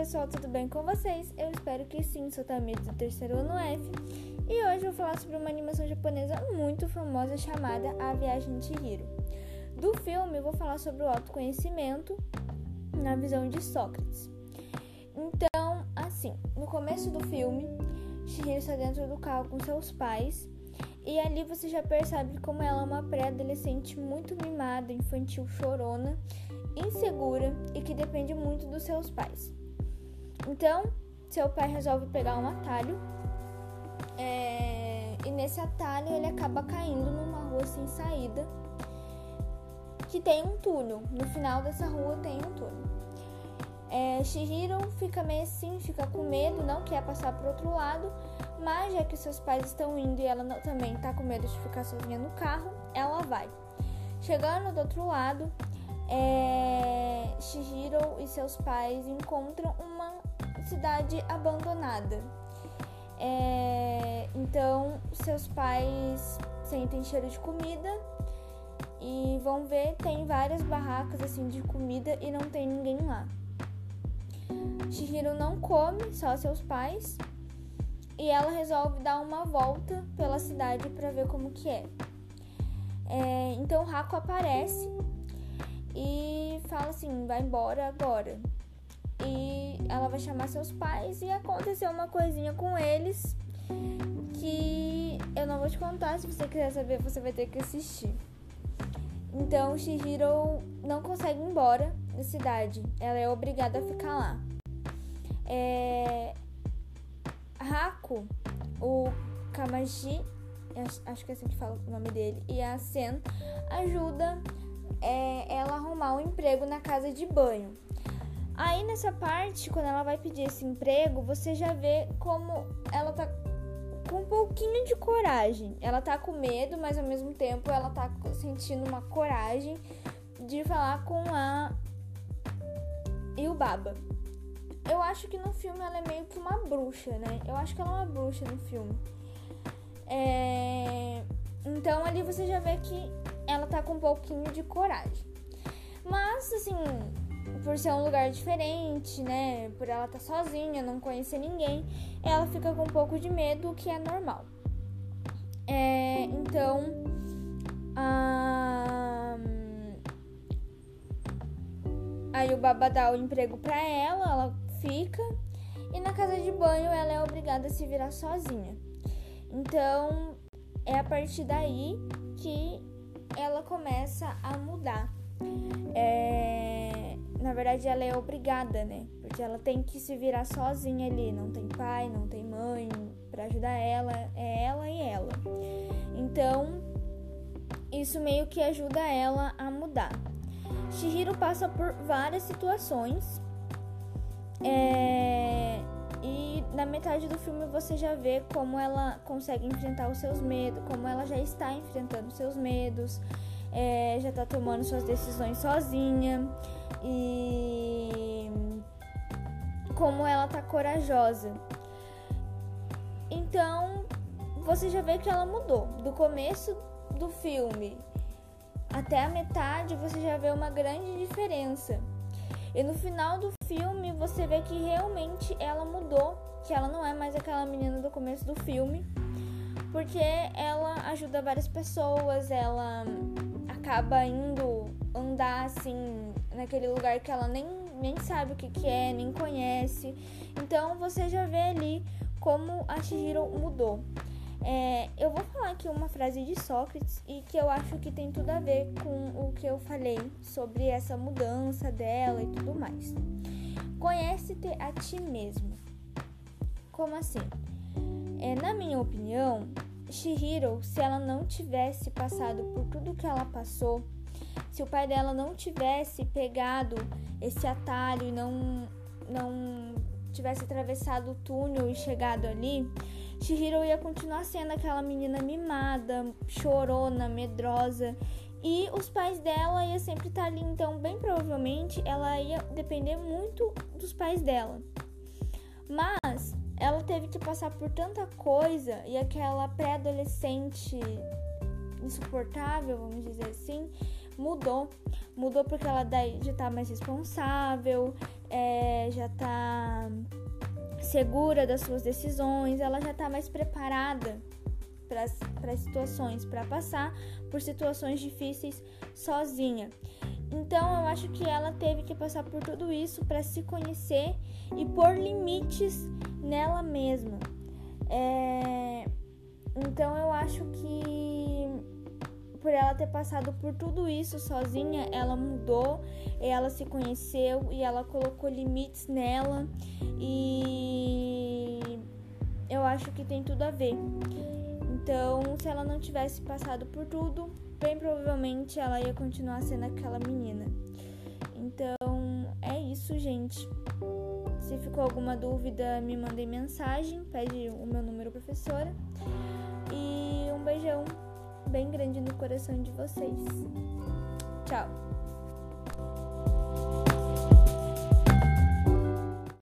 pessoal, tudo bem com vocês? Eu espero que sim, sou Tamir do terceiro ano F e hoje eu vou falar sobre uma animação japonesa muito famosa chamada A Viagem de Hiro. Do filme, eu vou falar sobre o autoconhecimento na visão de Sócrates. Então, assim, no começo do filme, Chihiro está dentro do carro com seus pais e ali você já percebe como ela é uma pré-adolescente muito mimada, infantil, chorona insegura e que depende muito dos seus pais. Então, seu pai resolve pegar um atalho é, e nesse atalho ele acaba caindo numa rua sem saída que tem um túnel. No final dessa rua tem um túnel. É, Shihiro fica meio assim, fica com medo, não quer passar para outro lado, mas já que seus pais estão indo e ela não, também está com medo de ficar sozinha no carro, ela vai. Chegando do outro lado, é, Shihiro e seus pais encontram uma cidade abandonada. É, então, seus pais sentem cheiro de comida e vão ver, tem várias barracas assim de comida e não tem ninguém lá. Shihiro não come, só seus pais, e ela resolve dar uma volta pela cidade para ver como que é. é então Hako aparece assim: vai embora agora. E ela vai chamar seus pais e aconteceu uma coisinha com eles que eu não vou te contar. Se você quiser saber, você vai ter que assistir. Então, Shihiro não consegue ir embora da cidade. Ela é obrigada a ficar lá. É... Haku, o Kamaji, acho que é assim que fala o nome dele, e a Sen ajuda é ela arrumar um emprego na casa de banho. Aí nessa parte, quando ela vai pedir esse emprego, você já vê como ela tá com um pouquinho de coragem. Ela tá com medo, mas ao mesmo tempo ela tá sentindo uma coragem de falar com a Baba. Eu acho que no filme ela é meio que uma bruxa, né? Eu acho que ela é uma bruxa no filme. É... Então ali você já vê que ela tá com um pouquinho de coragem. Mas, assim, por ser um lugar diferente, né? Por ela estar tá sozinha, não conhecer ninguém, ela fica com um pouco de medo, o que é normal. É, então, a... aí o Baba dá o emprego pra ela, ela fica, e na casa de banho ela é obrigada a se virar sozinha. Então, é a partir daí que ela começa a mudar. É, na verdade, ela é obrigada, né? Porque ela tem que se virar sozinha ali. Não tem pai, não tem mãe para ajudar ela. É ela e ela. Então, isso meio que ajuda ela a mudar. Shihiro passa por várias situações. É, e na metade do filme você já vê como ela consegue enfrentar os seus medos, como ela já está enfrentando seus medos, é, já está tomando suas decisões sozinha e como ela tá corajosa. Então você já vê que ela mudou. Do começo do filme até a metade você já vê uma grande diferença. E no final do filme você vê que realmente ela mudou, que ela não é mais aquela menina do começo do filme, porque ela ajuda várias pessoas, ela acaba indo andar assim naquele lugar que ela nem, nem sabe o que, que é, nem conhece. Então você já vê ali como a Shihiro mudou. É, eu vou falar aqui uma frase de Sócrates e que eu acho que tem tudo a ver com o que eu falei sobre essa mudança dela e tudo mais. Conhece-te a ti mesmo. Como assim? É, na minha opinião, Shihiro, se ela não tivesse passado por tudo que ela passou, se o pai dela não tivesse pegado esse atalho e não, não tivesse atravessado o túnel e chegado ali, Shihiro ia continuar sendo aquela menina mimada, chorona, medrosa e os pais dela ia sempre estar ali, então bem provavelmente ela ia depender muito dos pais dela. Mas ela teve que passar por tanta coisa e aquela pré-adolescente insuportável, vamos dizer assim, mudou. Mudou porque ela daí já tá mais responsável, é, já tá segura das suas decisões, ela já tá mais preparada para situações, para passar por situações difíceis sozinha. Então eu acho que ela teve que passar por tudo isso para se conhecer e pôr limites nela mesma. É... Então eu acho que por ela ter passado por tudo isso sozinha, ela mudou, ela se conheceu e ela colocou limites nela e eu acho que tem tudo a ver. Então, se ela não tivesse passado por tudo, bem provavelmente ela ia continuar sendo aquela menina. Então, é isso, gente. Se ficou alguma dúvida, me mandem mensagem, pede o meu número professora. E um beijão bem grande no coração de vocês. Tchau!